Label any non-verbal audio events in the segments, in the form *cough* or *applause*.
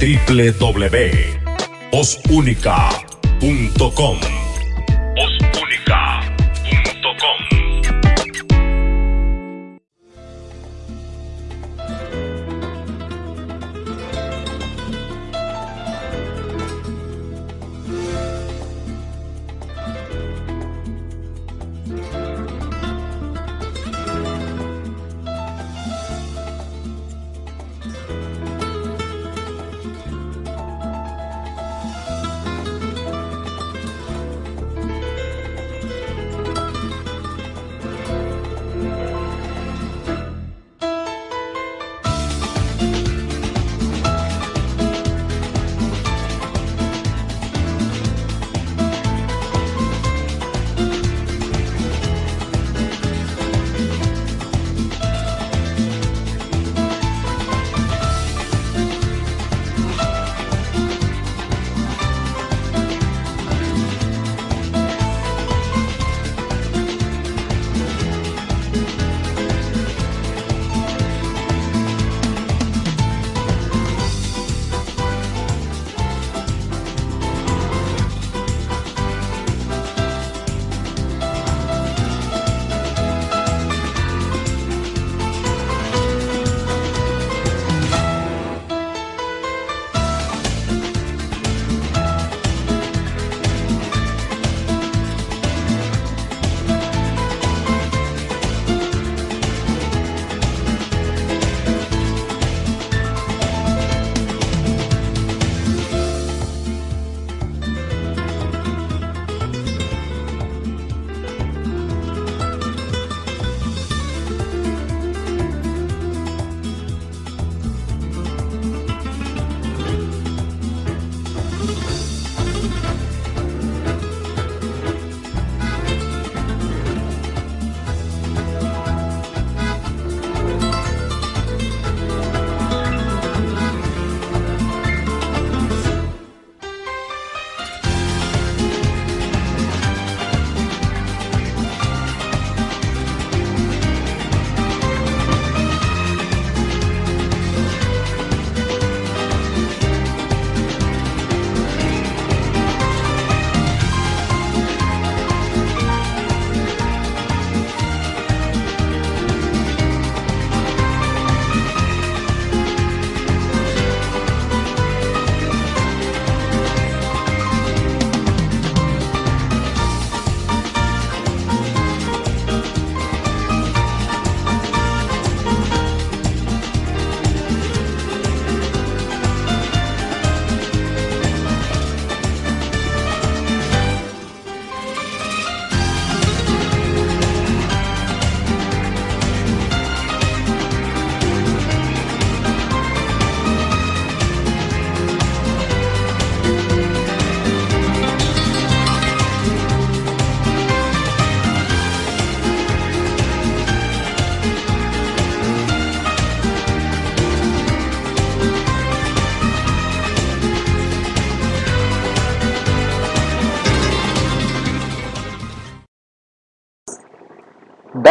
www.osunica.com.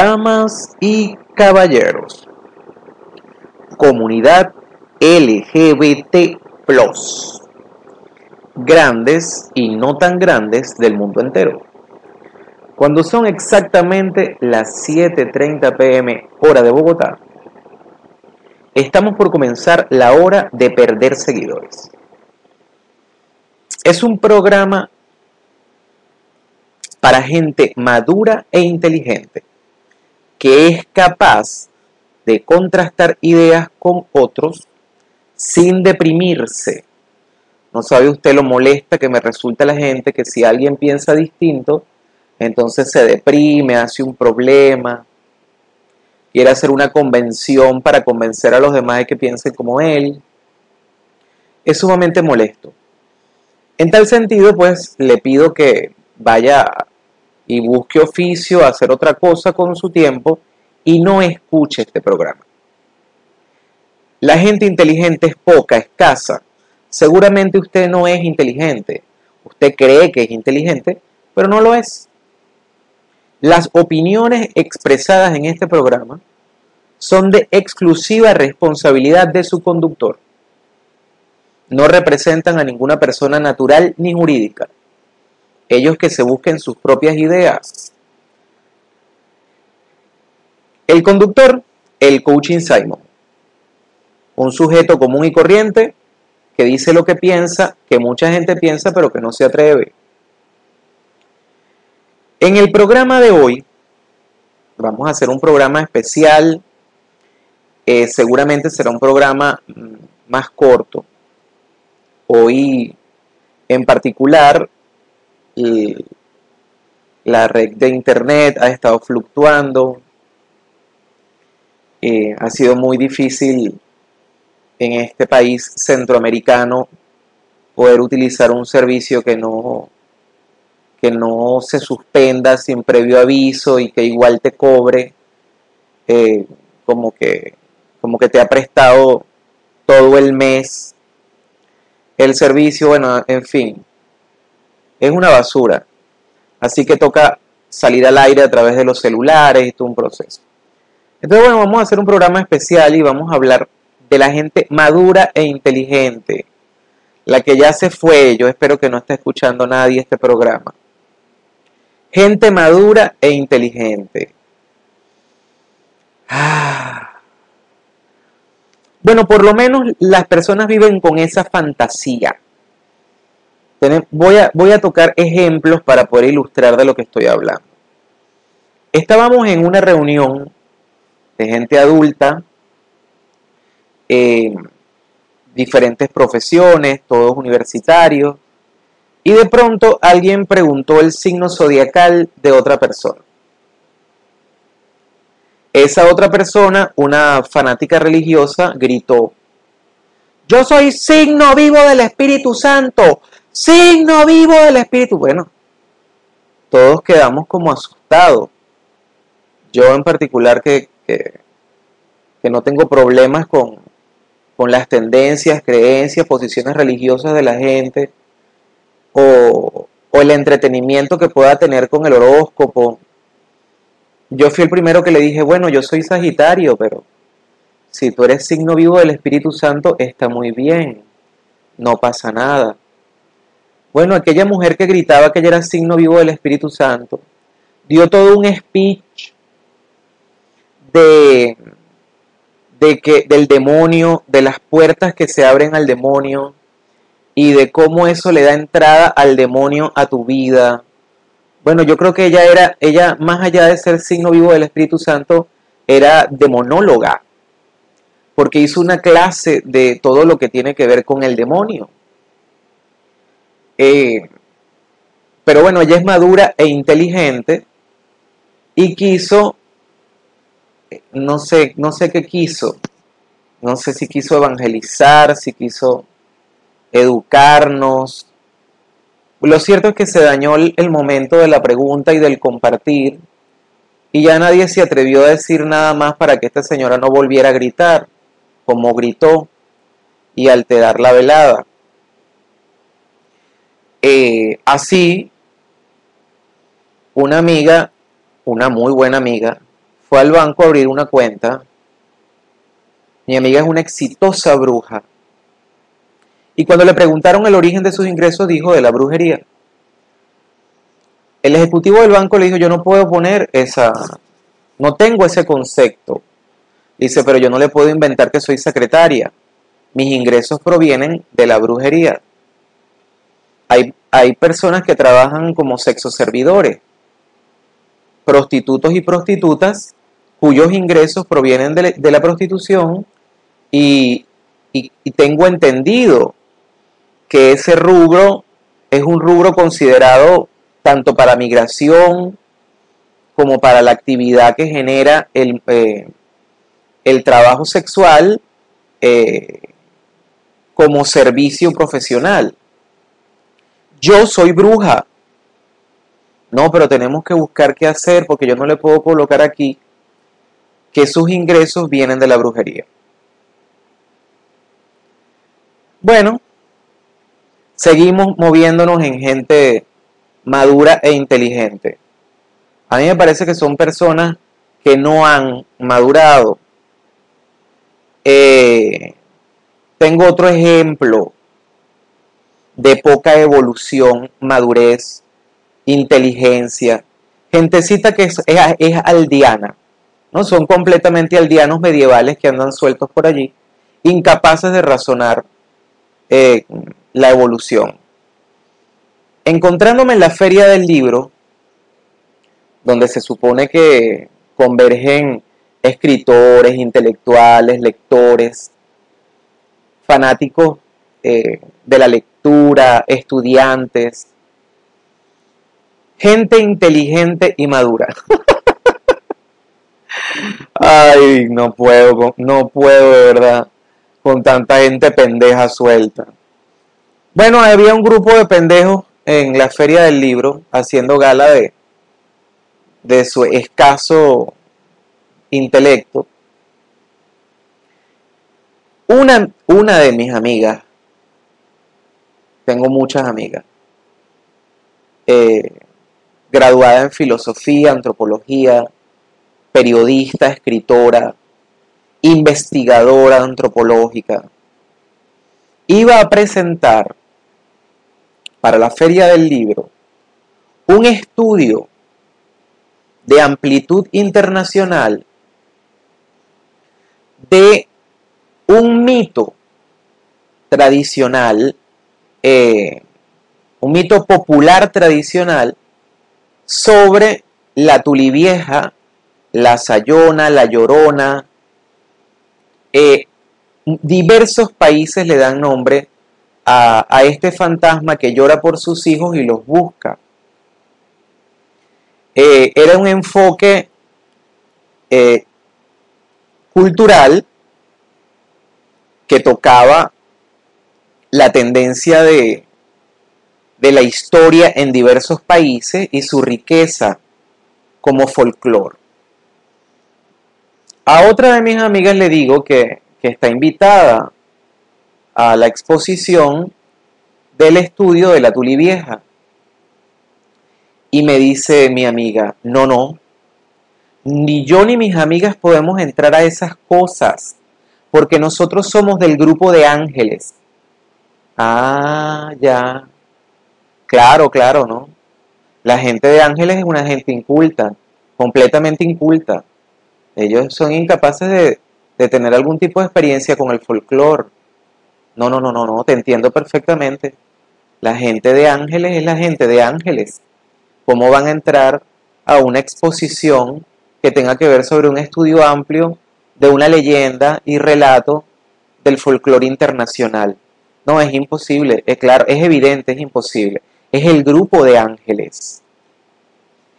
Damas y caballeros, comunidad LGBT, grandes y no tan grandes del mundo entero. Cuando son exactamente las 7:30 pm, hora de Bogotá, estamos por comenzar la hora de perder seguidores. Es un programa para gente madura e inteligente que es capaz de contrastar ideas con otros sin deprimirse. No sabe usted lo molesta que me resulta la gente que si alguien piensa distinto, entonces se deprime, hace un problema, quiere hacer una convención para convencer a los demás de que piensen como él. Es sumamente molesto. En tal sentido, pues le pido que vaya y busque oficio, hacer otra cosa con su tiempo y no escuche este programa. La gente inteligente es poca, escasa. Seguramente usted no es inteligente. Usted cree que es inteligente, pero no lo es. Las opiniones expresadas en este programa son de exclusiva responsabilidad de su conductor. no representan a ninguna persona natural ni jurídica. Ellos que se busquen sus propias ideas. El conductor, el coaching Simon. Un sujeto común y corriente que dice lo que piensa, que mucha gente piensa pero que no se atreve. En el programa de hoy vamos a hacer un programa especial. Eh, seguramente será un programa mm, más corto. Hoy en particular la red de internet ha estado fluctuando. Eh, ha sido muy difícil en este país centroamericano poder utilizar un servicio que no, que no se suspenda sin previo aviso y que igual te cobre eh, como, que, como que te ha prestado todo el mes el servicio, bueno, en fin, es una basura. Así que toca salir al aire a través de los celulares y todo un proceso. Entonces, bueno, vamos a hacer un programa especial y vamos a hablar de la gente madura e inteligente. La que ya se fue, yo espero que no esté escuchando nadie este programa. Gente madura e inteligente. Ah. Bueno, por lo menos las personas viven con esa fantasía. Voy a, tocar ejemplos para poder ilustrar de lo que estoy hablando. Estábamos en una reunión de gente adulta, eh, diferentes profesiones, todos universitarios, y de pronto alguien preguntó el signo zodiacal de otra persona. Esa otra persona, una fanática religiosa, gritó, yo soy signo vivo del Espíritu Santo, signo vivo del Espíritu. Bueno, todos quedamos como asustados. Yo en particular que, que, no tengo problemas con, con, las tendencias, creencias, posiciones religiosas de la gente o, o el entretenimiento que pueda tener con el horóscopo yo fui el primero que le dije, bueno, yo soy Sagitario, pero si tú eres signo vivo del Espíritu Santo, está muy bien, no pasa nada. Bueno, aquella mujer que gritaba que ella era signo vivo del Espíritu Santo, dio todo un speech de, de que, del demonio, de las puertas que se abren al demonio y de cómo eso le da entrada al demonio a tu vida, bueno, yo creo que ella era, ella más allá de ser signo vivo del Espíritu Santo, era demonóloga, porque hizo una clase de todo lo que tiene que ver con el demonio. Eh, pero bueno, ella es madura e inteligente y quiso, no sé, no sé qué quiso, no sé si quiso evangelizar, si quiso educarnos, lo cierto es que se dañó el momento de la pregunta y del compartir y ya nadie se atrevió a decir nada más para que esta señora no volviera a gritar, como gritó, y alterar la velada. Eh, así, una amiga, una muy buena amiga, fue al banco a abrir una cuenta. Mi amiga es una exitosa bruja y cuando le preguntaron el origen de sus ingresos, dijo de la brujería. El ejecutivo del banco le dijo, yo no puedo poner esa, no tengo ese concepto. Dice, pero yo no le puedo inventar que soy secretaria. Mis ingresos provienen de la brujería. Hay, hay personas que trabajan como sexoservidores, prostitutos y prostitutas, cuyos ingresos provienen de, la prostitución y, y tengo entendido que ese rubro es un rubro considerado tanto para migración como para la actividad que genera el, eh, el trabajo sexual eh, como servicio profesional. Yo soy bruja. No, pero tenemos que buscar qué hacer porque yo no le puedo colocar aquí que sus ingresos vienen de la brujería. Bueno, seguimos moviéndonos en gente madura e inteligente. A mí me parece que son personas que no han madurado. Eh, tengo otro ejemplo. De poca evolución, madurez, inteligencia, gentecita que es, es, aldeana, ¿no? Son completamente aldeanos medievales que andan sueltos por allí, incapaces de razonar eh, la evolución. Encontrándome en la feria del libro, donde se supone que convergen escritores, intelectuales, lectores, fanáticos eh, de la lectura, estudiantes, gente inteligente y madura. *laughs* Ay, no puedo, no puedo verdad con tanta gente pendeja suelta. Bueno, había un grupo de pendejos en la feria del libro haciendo gala de, de su escaso intelecto. Una, una de mis amigas, tengo muchas amigas, eh, graduada en filosofía, antropología, periodista, escritora, investigadora antropológica, iba a presentar para la feria del libro un estudio de amplitud internacional de un mito tradicional, eh, un mito popular tradicional sobre la tulivieja, la sayona, la llorona. Eh, diversos países le dan nombre a, este fantasma que llora por sus hijos y los busca. Eh, era un enfoque cultural que tocaba la tendencia de, de la historia en diversos países y su riqueza como folclore. A otra de mis amigas le digo que, que está invitada a la exposición del estudio de la Tuli Vieja. Y me dice mi amiga, no, no, ni yo ni mis amigas podemos entrar a esas cosas, porque nosotros somos del grupo de ángeles. Ah, ya. Claro, claro, ¿no? La gente de ángeles es una gente inculta, completamente inculta. Ellos son incapaces de, de tener algún tipo de experiencia con el folclore. No, no, no, no, no, te entiendo perfectamente. La gente de ángeles es la gente de ángeles. ¿Cómo van a entrar a una exposición que tenga que ver sobre un estudio amplio de una leyenda y relato del folclore internacional? No, es imposible, es claro, es evidente, es imposible. Es el grupo de ángeles.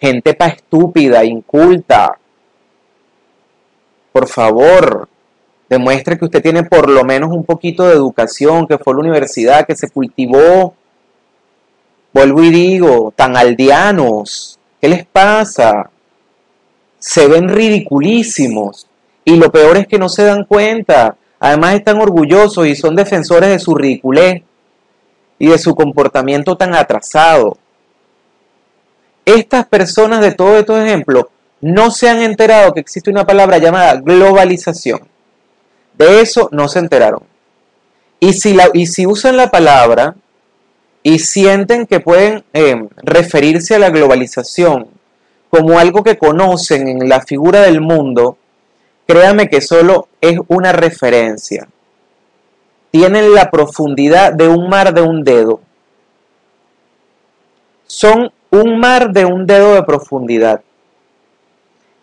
Gente pa' estúpida, inculta. Por favor, demuestre que usted tiene por lo menos un poquito de educación, que fue a la universidad, que se cultivó. Vuelvo y digo, tan aldeanos, ¿qué les pasa? Se ven ridiculísimos y lo peor es que no se dan cuenta. Además están orgullosos y son defensores de su ridiculez y de su comportamiento tan atrasado. Estas personas de todos estos ejemplos no se han enterado que existe una palabra llamada globalización. De eso no se enteraron. Y si, usan la palabra y sienten que pueden eh, referirse a la globalización como algo que conocen en la figura del mundo, créame que solo es una referencia. Tienen la profundidad de un mar de un dedo. Son un mar de un dedo de profundidad.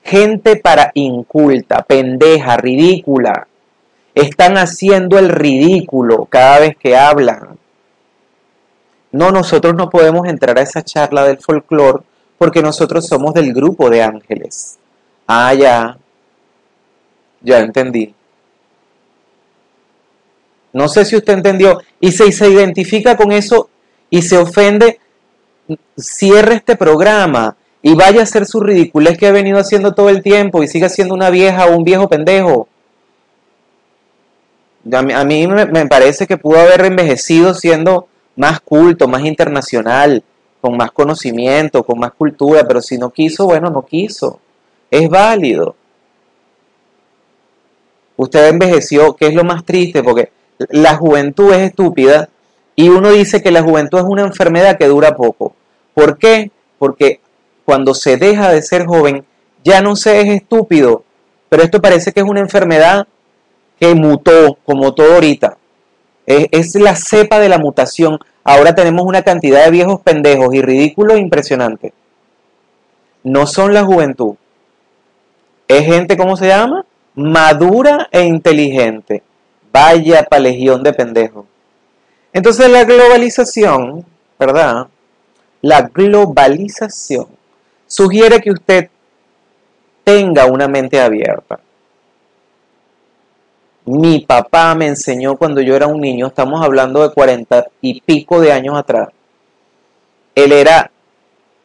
Gente para inculta, pendeja, ridícula, están haciendo el ridículo cada vez que hablan. No, nosotros no podemos entrar a esa charla del folclore porque nosotros somos del grupo de ángeles. Ah, ya. Ya entendí. No sé si usted entendió. Y si se identifica con eso y se ofende, cierre este programa y vaya a hacer su ridiculez que ha venido haciendo todo el tiempo y siga siendo una vieja o un viejo pendejo. A mí, me parece que pudo haber envejecido siendo más culto, más internacional, con más conocimiento, con más cultura, pero si no quiso, bueno, no quiso. Es válido. Usted envejeció, que es lo más triste, porque la juventud es estúpida Y uno dice que la juventud es una enfermedad que dura poco. ¿Por qué? Porque cuando se deja de ser joven, ya no se es estúpido. Pero esto parece que es una enfermedad que mutó, como todo ahorita. Es, la cepa de la mutación. Ahora tenemos una cantidad de viejos pendejos y ridículos impresionante. No son la juventud. Es gente, ¿cómo se llama? Madura e inteligente. Vaya pa' legión de pendejos. Entonces la globalización, ¿verdad? La globalización sugiere que usted tenga una mente abierta. Mi papá me enseñó cuando yo era un niño, estamos hablando de cuarenta y pico de años atrás. Él era,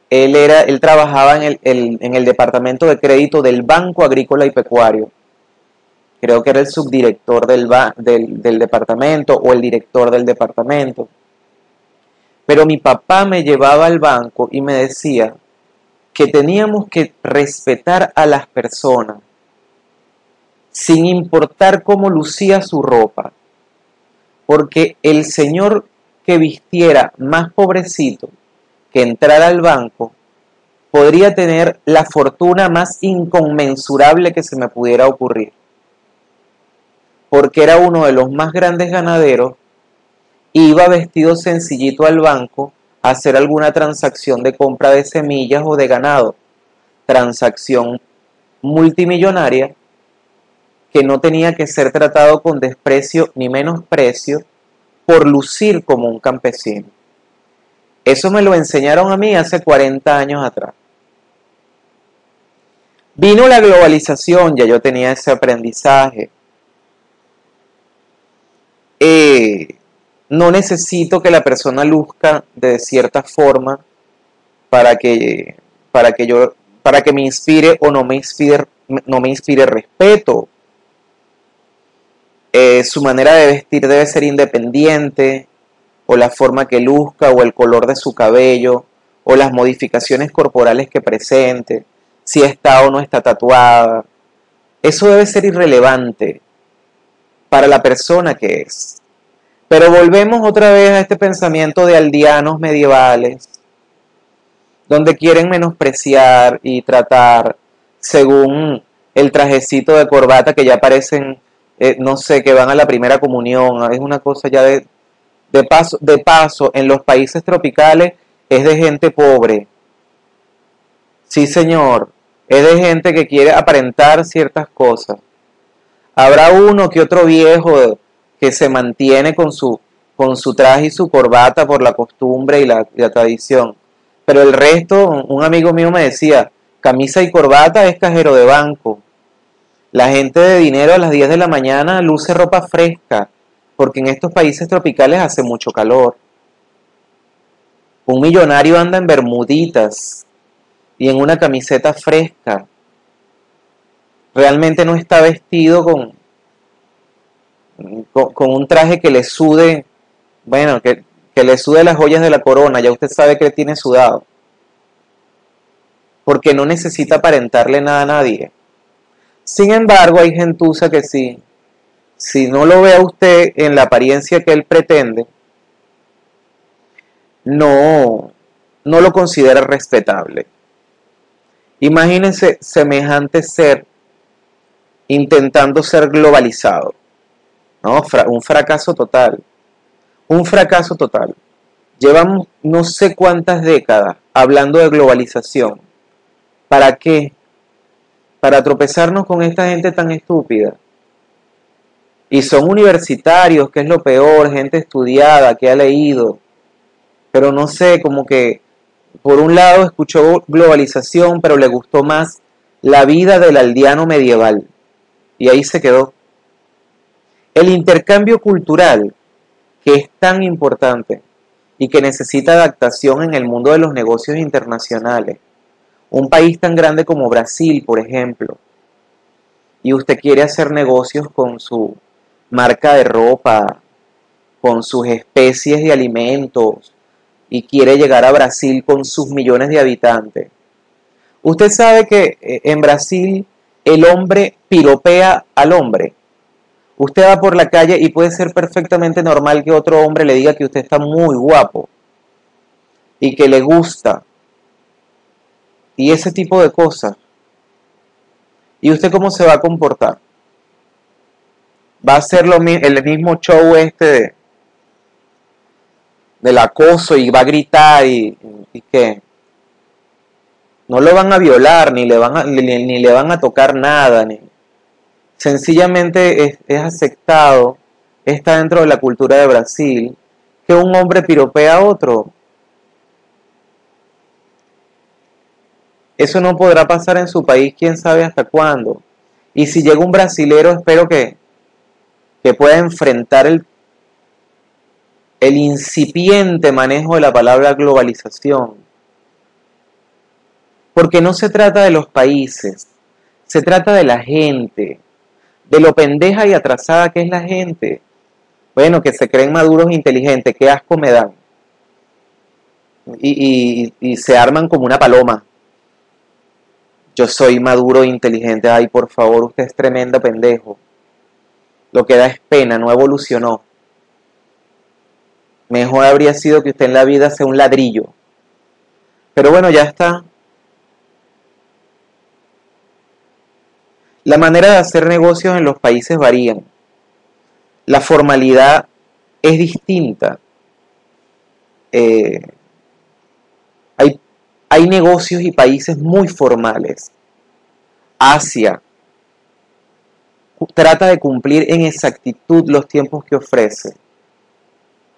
él era, él trabajaba en el, en el departamento de crédito del Banco Agrícola y Pecuario. Creo que era el subdirector del, del, del departamento o el director del departamento. Pero mi papá me llevaba al banco y me decía que teníamos que respetar a las personas sin importar cómo lucía su ropa, porque el señor que vistiera más pobrecito que entrara al banco podría tener la fortuna más inconmensurable que se me pudiera ocurrir, porque era uno de los más grandes ganaderos, iba vestido sencillito al banco a hacer alguna transacción de compra de semillas o de ganado, transacción multimillonaria, que no tenía que ser tratado con desprecio ni menosprecio por lucir como un campesino. Eso me lo enseñaron a mí hace 40 años atrás. Vino la globalización, ya yo tenía ese aprendizaje. Eh, no necesito que la persona luzca de cierta forma para que, para que yo para que me inspire o no me inspire, no me inspire respeto eh, su manera de vestir debe ser independiente, o la forma que luzca, o el color de su cabello, o las modificaciones corporales que presente, si está o no está tatuada. Eso debe ser irrelevante para la persona que es. Pero volvemos otra vez a este pensamiento de aldeanos medievales, donde quieren menospreciar y tratar según el trajecito de corbata que ya parecen eh, no sé, que van a la primera comunión, es una cosa ya de, de, paso, de paso, en los países tropicales es de gente pobre. Sí, señor, es de gente que quiere aparentar ciertas cosas. Habrá uno que otro viejo que se mantiene con su, con su traje y su corbata por la costumbre y la, la tradición. Pero el resto, un amigo mío me decía, camisa y corbata es cajero de banco. La gente de dinero a las 10 de la mañana luce ropa fresca, porque en estos países tropicales hace mucho calor. Un millonario anda en bermuditas y en una camiseta fresca. Realmente no está vestido con, con, un traje que le sude, bueno, que, que le sude las joyas de la corona, ya usted sabe que tiene sudado. Porque no necesita aparentarle nada a nadie. Sin embargo, hay gentuza que sí, si no lo ve a usted en la apariencia que él pretende, no, no lo considera respetable. Imagínense semejante ser intentando ser globalizado. ¿no? Un fracaso total. Un fracaso total. Llevamos no sé cuántas décadas hablando de globalización. ¿Para qué? para tropezarnos con esta gente tan estúpida. Y son universitarios, que es lo peor, gente estudiada, que ha leído. Pero no sé, como que por un lado escuchó globalización, pero le gustó más la vida del aldeano medieval. Y ahí se quedó. El intercambio cultural, que es tan importante y que necesita adaptación en el mundo de los negocios internacionales, un país tan grande como Brasil, por ejemplo, y usted quiere hacer negocios con su marca de ropa, con sus especies de alimentos, y quiere llegar a Brasil con sus millones de habitantes. Usted sabe que eh, en Brasil el hombre piropea al hombre. Usted va por la calle y puede ser perfectamente normal que otro hombre le diga que usted está muy guapo y que le gusta. Y ese tipo de cosas. ¿Y usted cómo se va a comportar? Va a ser lo, el mismo show este de, del acoso y va a gritar y, y que no lo van a violar ni le van a, ni, le van a tocar nada sencillamente es, es, aceptado está dentro de la cultura de Brasil que un hombre piropea a otro. Eso no podrá pasar en su país quién sabe hasta cuándo. Y si llega un brasilero espero que que pueda enfrentar el el incipiente manejo de la palabra globalización. Porque no se trata de los países, se trata de la gente, de lo pendeja y atrasada que es la gente. Bueno, que se creen maduros e inteligentes, qué asco me dan. Y, y, y se arman como una paloma. Yo soy maduro e inteligente. Ay, por favor, usted es tremendo pendejo. Lo que da es pena, no evolucionó. Mejor habría sido que usted en la vida sea un ladrillo. Pero bueno, ya está. La manera de hacer negocios en los países varían. La formalidad es distinta. Eh, hay, hay negocios y países muy formales. Asia trata de cumplir en exactitud los tiempos que ofrece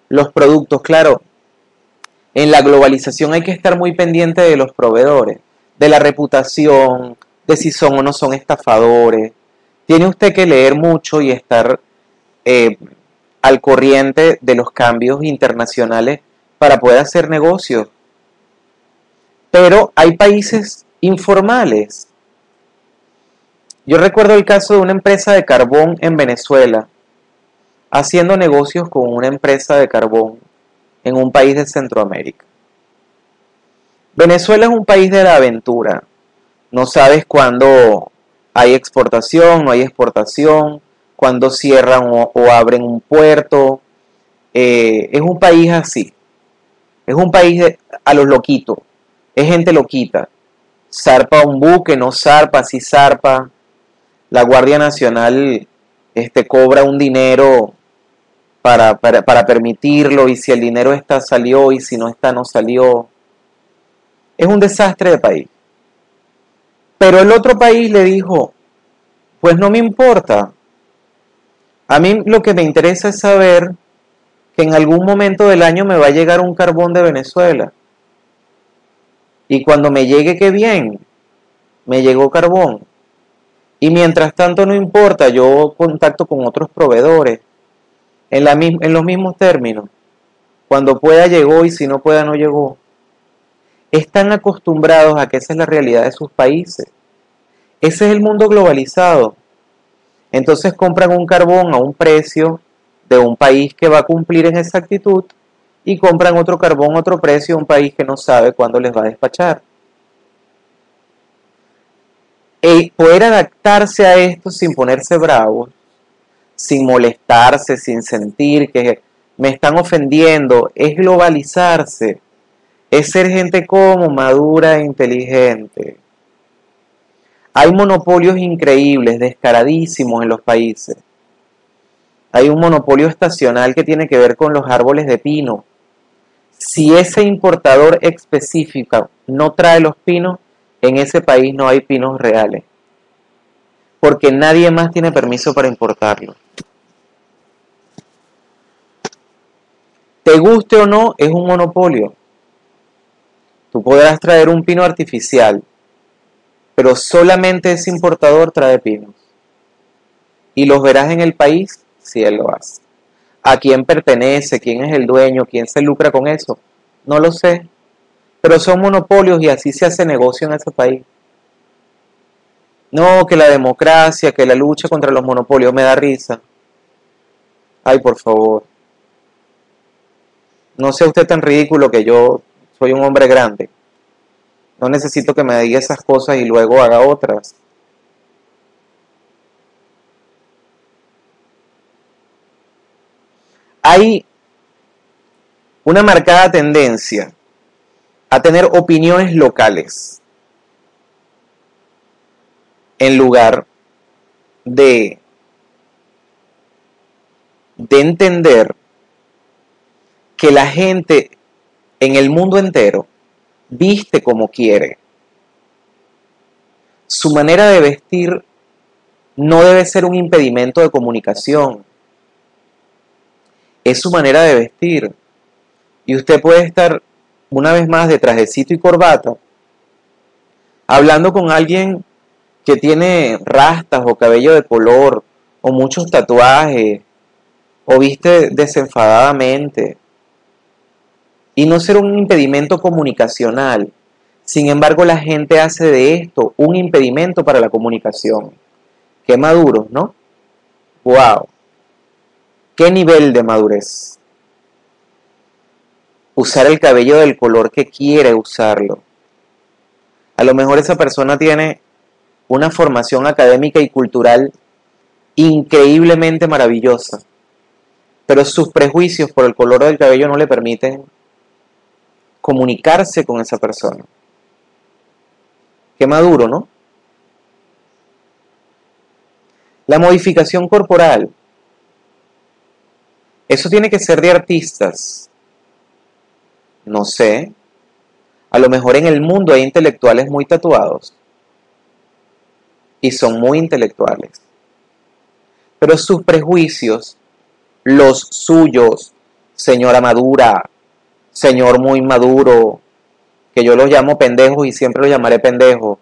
los productos. Claro, en la globalización hay que estar muy pendiente de los proveedores, de la reputación, de si son o no son estafadores. Tiene usted que leer mucho y estar eh, al corriente de los cambios internacionales para poder hacer negocios. Pero hay países informales. Yo recuerdo el caso de una empresa de carbón en Venezuela haciendo negocios con una empresa de carbón en un país de Centroamérica. Venezuela es un país de la aventura. No sabes cuándo hay exportación, no hay exportación, cuándo cierran o, abren un puerto. Eh, es un país así. Es un país a los loquitos. Es gente loquita. Zarpa un buque, no zarpa, sí zarpa. La Guardia Nacional este, cobra un dinero para, para, permitirlo y si el dinero está salió y si no está no salió. Es un desastre de país. Pero el otro país le dijo, pues no me importa. A mí lo que me interesa es saber que en algún momento del año me va a llegar un carbón de Venezuela. Y cuando me llegue, qué bien, me llegó carbón. Y mientras tanto no importa, yo contacto con otros proveedores en, la, en los mismos términos. Cuando pueda llegó y si no pueda no llegó. Están acostumbrados a que esa es la realidad de sus países. Ese es el mundo globalizado. Entonces compran un carbón a un precio de un país que va a cumplir en exactitud y compran otro carbón a otro precio a un país que no sabe cuándo les va a despachar. Y poder adaptarse a esto sin ponerse bravos sin molestarse, sin sentir que me están ofendiendo, es globalizarse, es ser gente como madura e inteligente. Hay monopolios increíbles, descaradísimos en los países. Hay un monopolio estacional que tiene que ver con los árboles de pino. Si ese importador específico no trae los pinos, en ese país no hay pinos reales porque nadie más tiene permiso para importarlo. Te guste o no, es un monopolio. Tú podrás traer un pino artificial, pero solamente ese importador trae pinos. Y los verás en el país si él lo hace. ¿A quién pertenece? ¿Quién es el dueño? ¿Quién se lucra con eso? No lo sé. Pero son monopolios y así se hace negocio en ese país. No, que la democracia, que la lucha contra los monopolios me da risa. Ay, por favor. No sea usted tan ridículo que yo soy un hombre grande. No necesito que me diga esas cosas y luego haga otras. hay una marcada tendencia a tener opiniones locales en lugar de, de entender que la gente en el mundo entero viste como quiere. Su manera de vestir no debe ser un impedimento de comunicación. Es su manera de vestir. Y usted puede estar una vez más de trajecito y corbata hablando con alguien que tiene rastas o cabello de color o muchos tatuajes o viste desenfadadamente y no ser un impedimento comunicacional. Sin embargo, la gente hace de esto un impedimento para la comunicación. Qué maduros, ¿no? ¡Wow! ¿Qué nivel de madurez? Usar el cabello del color que quiere usarlo. A lo mejor esa persona tiene una formación académica y cultural increíblemente maravillosa, pero sus prejuicios por el color del cabello no le permiten comunicarse con esa persona. Qué maduro, ¿no? La modificación corporal. Eso tiene que ser de artistas. No sé. A lo mejor en el mundo hay intelectuales muy tatuados. Y son muy intelectuales. Pero sus prejuicios, los suyos, señora Madura, señor muy maduro, que yo los llamo pendejos y siempre los llamaré pendejos,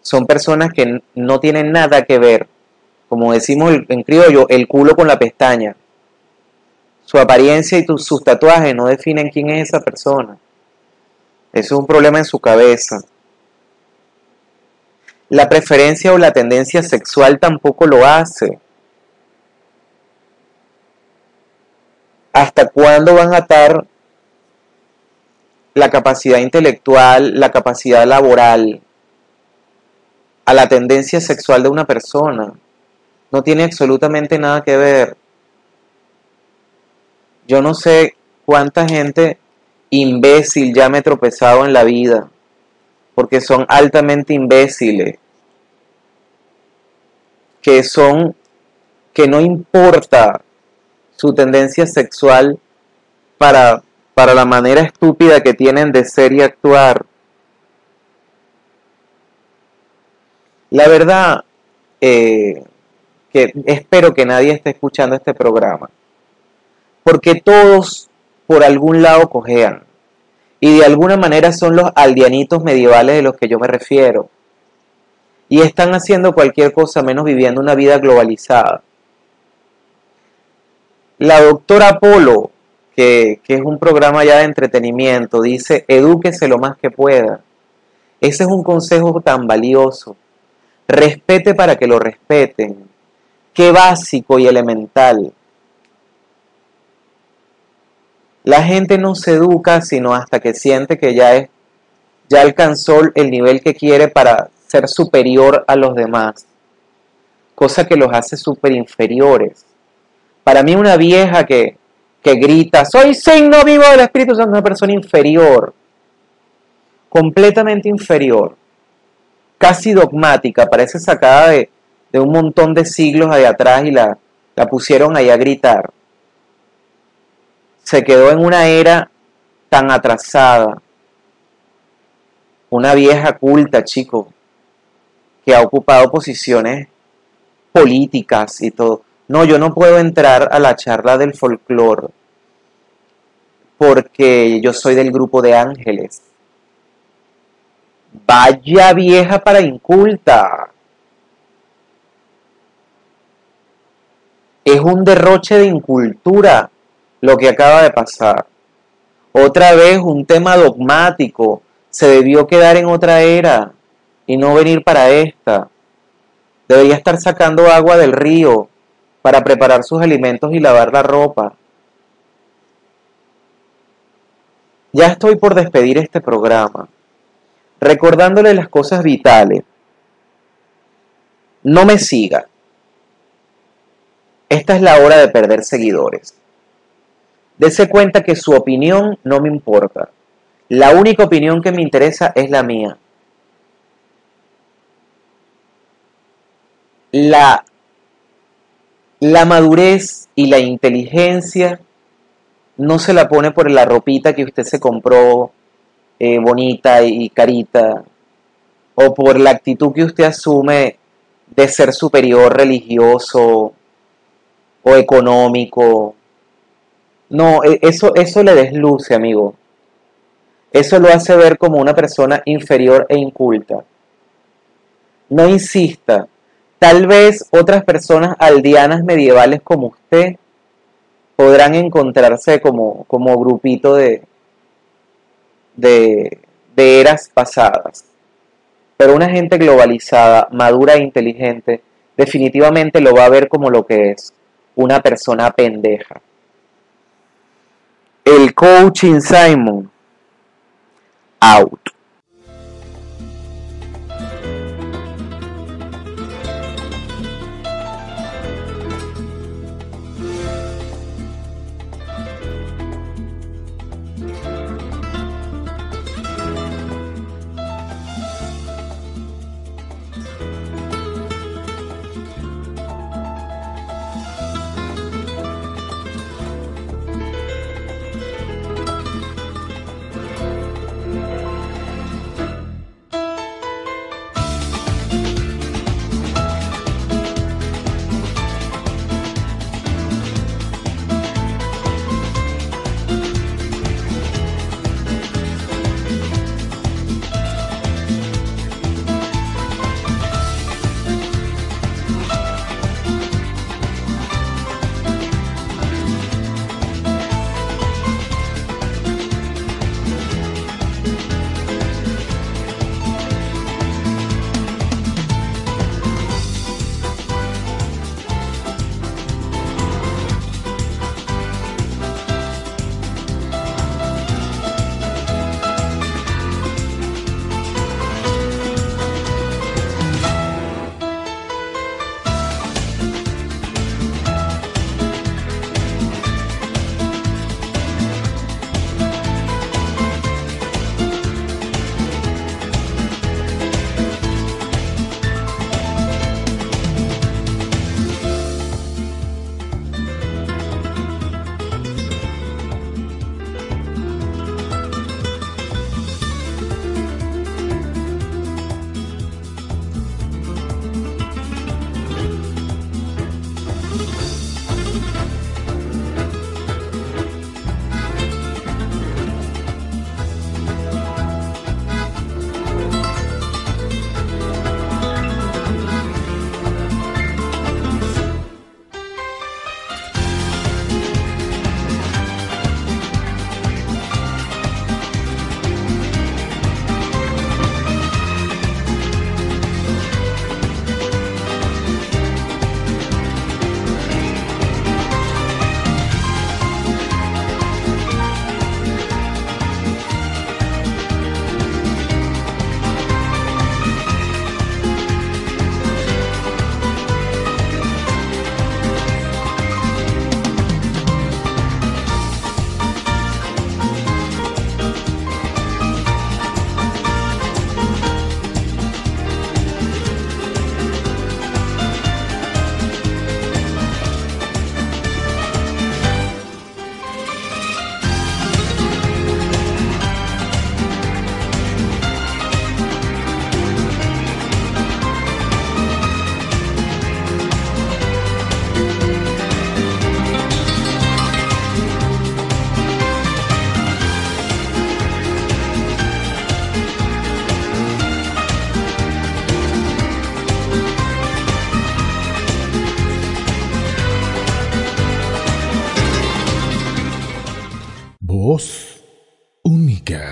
son personas que no tienen nada que ver, como decimos en criollo, el culo con la pestaña. Su apariencia y sus tatuajes no definen quién es esa persona. Eso es un problema en su cabeza. La preferencia o la tendencia sexual tampoco lo hace. ¿Hasta cuándo van a atar la capacidad intelectual, la capacidad laboral a la tendencia sexual de una persona? No tiene absolutamente nada que ver. Yo no sé cuánta gente imbécil ya me he tropezado en la vida, porque son altamente imbéciles, que son, que no importa su tendencia sexual para, para la manera estúpida que tienen de ser y actuar. La verdad, eh, que espero que nadie esté escuchando este programa, porque todos por algún lado cojean, y de alguna manera son los aldeanitos medievales de los que yo me refiero, y están haciendo cualquier cosa menos viviendo una vida globalizada. La doctora Polo, que, es un programa ya de entretenimiento, dice, edúquese lo más que pueda. Ese es un consejo tan valioso. Respete para que lo respeten. Qué básico y elemental. La gente no se educa sino hasta que siente que ya es ya alcanzó el nivel que quiere para ser superior a los demás, cosa que los hace super inferiores. Para mí una vieja que, que grita, soy signo vivo del Espíritu Santo, una persona inferior, completamente inferior, casi dogmática, parece sacada de, un montón de siglos de atrás y la, la pusieron ahí a gritar. Se quedó en una era tan atrasada, una vieja culta, chico, que ha ocupado posiciones políticas y todo. No, yo no puedo entrar a la charla del folclore porque yo soy del grupo de ángeles. Vaya vieja para inculta. Es un derroche de incultura lo que acaba de pasar. Otra vez un tema dogmático. Se debió quedar en otra era y no venir para esta. Debería estar sacando agua del río para preparar sus alimentos y lavar la ropa. Ya estoy por despedir este programa, recordándole las cosas vitales. No me siga. Esta es la hora de perder seguidores. Dese cuenta que su opinión no me importa. La única opinión que me interesa es la mía. La, la madurez y la inteligencia no se la pone por la ropita que usted se compró eh, bonita y carita, o por la actitud que usted asume de ser superior religioso o económico. No, e, eso, eso le desluce, amigo. Eso lo hace ver como una persona inferior e inculta. No insista. Tal vez otras personas aldeanas medievales como usted podrán encontrarse como, como grupito de, de, de eras pasadas. Pero una gente globalizada, madura e inteligente, definitivamente lo va a ver como lo que es, una persona pendeja. El coaching Simon, out.